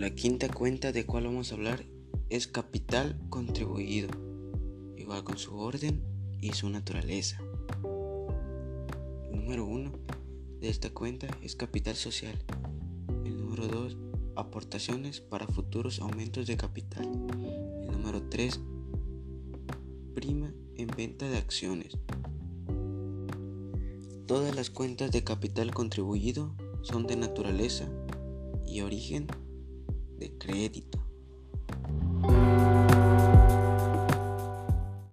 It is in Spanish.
La quinta cuenta de cual vamos a hablar es capital contribuido, igual con su orden y su naturaleza. El número uno de esta cuenta es capital social. El número dos, aportaciones para futuros aumentos de capital. El número tres, prima en venta de acciones. Todas las cuentas de capital contribuido son de naturaleza y origen de crédito.